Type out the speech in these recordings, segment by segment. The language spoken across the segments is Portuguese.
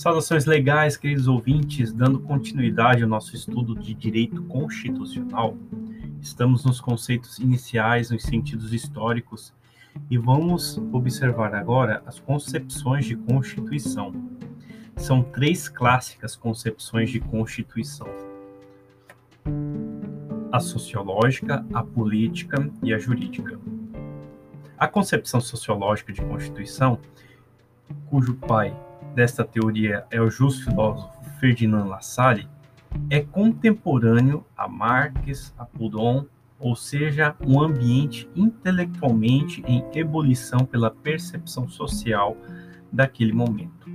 Saudações legais, queridos ouvintes, dando continuidade ao nosso estudo de direito constitucional. Estamos nos conceitos iniciais, nos sentidos históricos, e vamos observar agora as concepções de Constituição. São três clássicas concepções de Constituição: a sociológica, a política e a jurídica. A concepção sociológica de Constituição, cujo pai desta teoria é o justo filósofo Ferdinand Lassalle, é contemporâneo a Marx, a Proudhon, ou seja, um ambiente intelectualmente em ebulição pela percepção social daquele momento.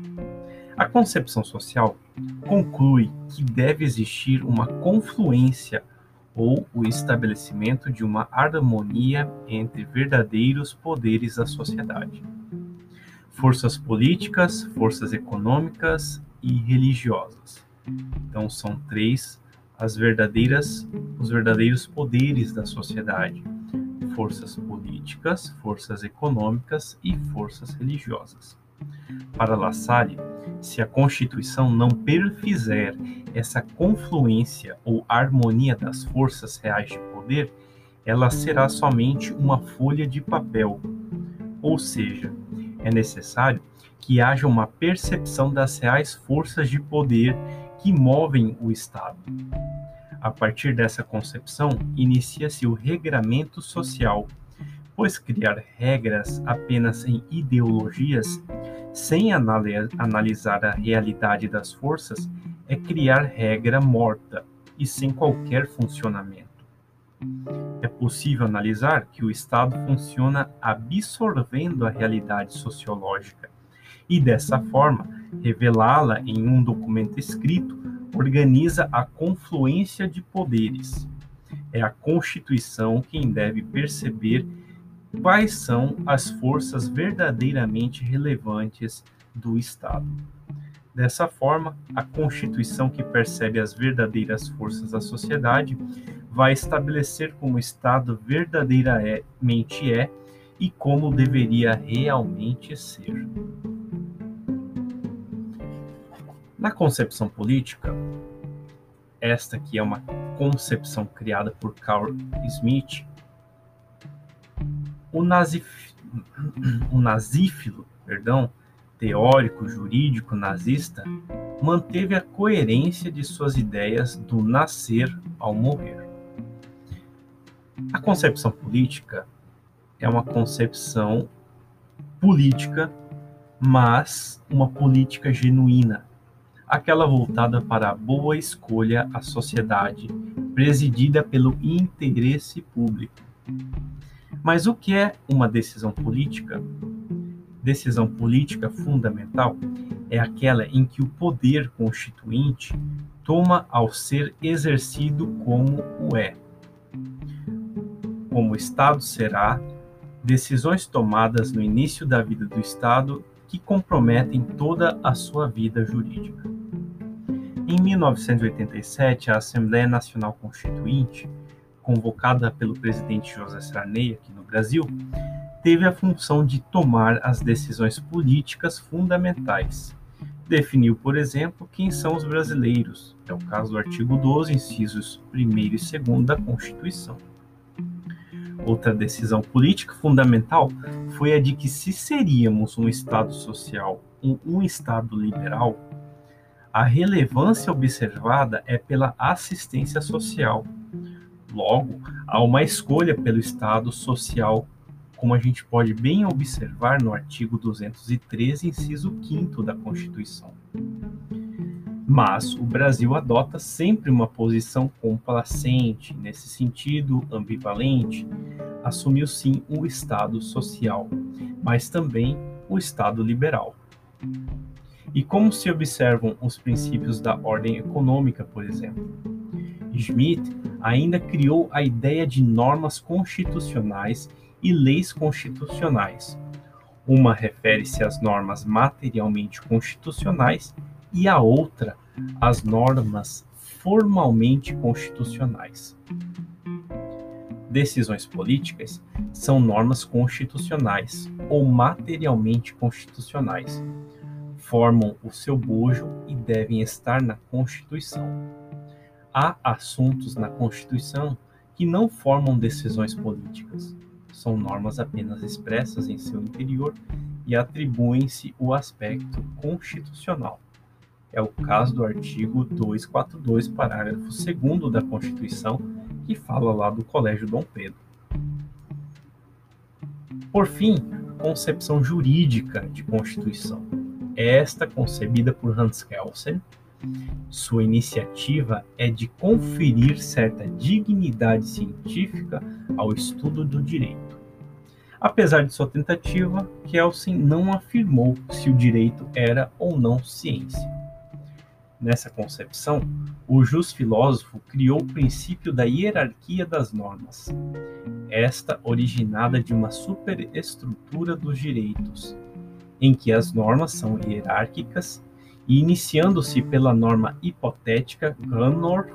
A concepção social conclui que deve existir uma confluência ou o estabelecimento de uma harmonia entre verdadeiros poderes da sociedade forças políticas, forças econômicas e religiosas. Então são três as verdadeiras os verdadeiros poderes da sociedade: forças políticas, forças econômicas e forças religiosas. Para La Salle, se a Constituição não perfizer essa confluência ou harmonia das forças reais de poder, ela será somente uma folha de papel, ou seja, é necessário que haja uma percepção das reais forças de poder que movem o Estado. A partir dessa concepção, inicia-se o regramento social, pois criar regras apenas em ideologias, sem analisar a realidade das forças, é criar regra morta e sem qualquer funcionamento. É possível analisar que o Estado funciona absorvendo a realidade sociológica e, dessa forma, revelá-la em um documento escrito organiza a confluência de poderes. É a Constituição quem deve perceber quais são as forças verdadeiramente relevantes do Estado. Dessa forma, a Constituição que percebe as verdadeiras forças da sociedade vai estabelecer como o Estado verdadeiramente é e como deveria realmente ser. Na concepção política, esta que é uma concepção criada por Carl Smith, o, nazif... o nazífilo, perdão, teórico jurídico nazista, manteve a coerência de suas ideias do nascer ao morrer. A concepção política é uma concepção política, mas uma política genuína, aquela voltada para a boa escolha à sociedade, presidida pelo interesse público. Mas o que é uma decisão política? Decisão política fundamental é aquela em que o poder constituinte toma ao ser exercido como o é como Estado será, decisões tomadas no início da vida do Estado que comprometem toda a sua vida jurídica. Em 1987, a Assembleia Nacional Constituinte, convocada pelo presidente José Sarney aqui no Brasil, teve a função de tomar as decisões políticas fundamentais. Definiu, por exemplo, quem são os brasileiros, é o caso do artigo 12, incisos 1 e 2 da Constituição. Outra decisão política fundamental foi a de que, se seríamos um Estado social ou um Estado liberal, a relevância observada é pela assistência social. Logo, há uma escolha pelo Estado social, como a gente pode bem observar no artigo 213, inciso 5 da Constituição. Mas o Brasil adota sempre uma posição complacente, nesse sentido ambivalente. Assumiu sim o Estado social, mas também o Estado liberal. E como se observam os princípios da ordem econômica, por exemplo? Schmidt ainda criou a ideia de normas constitucionais e leis constitucionais. Uma refere-se às normas materialmente constitucionais e a outra as normas formalmente constitucionais. Decisões políticas são normas constitucionais ou materialmente constitucionais. formam o seu bojo e devem estar na Constituição. Há assuntos na Constituição que não formam decisões políticas, são normas apenas expressas em seu interior e atribuem-se o aspecto constitucional. É o caso do artigo 242, parágrafo 2 da Constituição, que fala lá do Colégio Dom Pedro. Por fim, concepção jurídica de Constituição. Esta concebida por Hans Kelsen, sua iniciativa é de conferir certa dignidade científica ao estudo do direito. Apesar de sua tentativa, Kelsen não afirmou se o direito era ou não ciência. Nessa concepção, o jus filósofo criou o princípio da hierarquia das normas, esta originada de uma superestrutura dos direitos, em que as normas são hierárquicas e iniciando-se pela norma hipotética Grannor,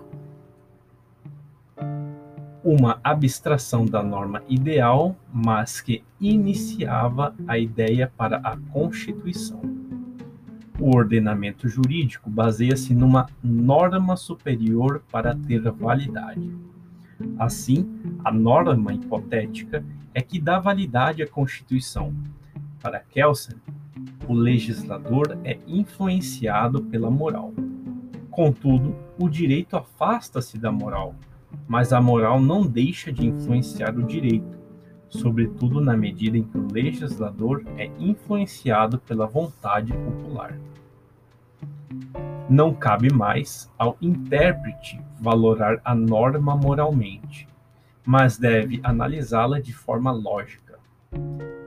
uma abstração da norma ideal, mas que iniciava a ideia para a Constituição. O ordenamento jurídico baseia-se numa norma superior para ter validade. Assim, a norma hipotética é que dá validade à Constituição. Para Kelsen, o legislador é influenciado pela moral. Contudo, o direito afasta-se da moral, mas a moral não deixa de influenciar o direito, sobretudo na medida em que o legislador é influenciado pela vontade popular. Não cabe mais ao intérprete valorar a norma moralmente, mas deve analisá-la de forma lógica.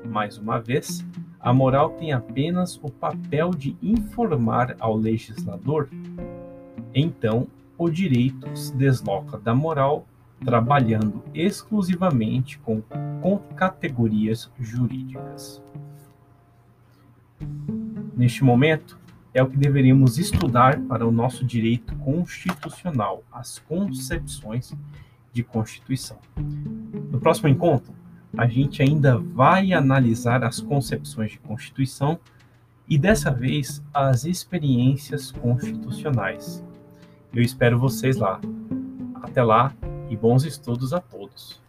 Mais uma vez, a moral tem apenas o papel de informar ao legislador. Então, o direito se desloca da moral, trabalhando exclusivamente com, com categorias jurídicas. Neste momento, é o que deveríamos estudar para o nosso direito constitucional, as concepções de Constituição. No próximo encontro, a gente ainda vai analisar as concepções de Constituição e dessa vez as experiências constitucionais. Eu espero vocês lá. Até lá e bons estudos a todos.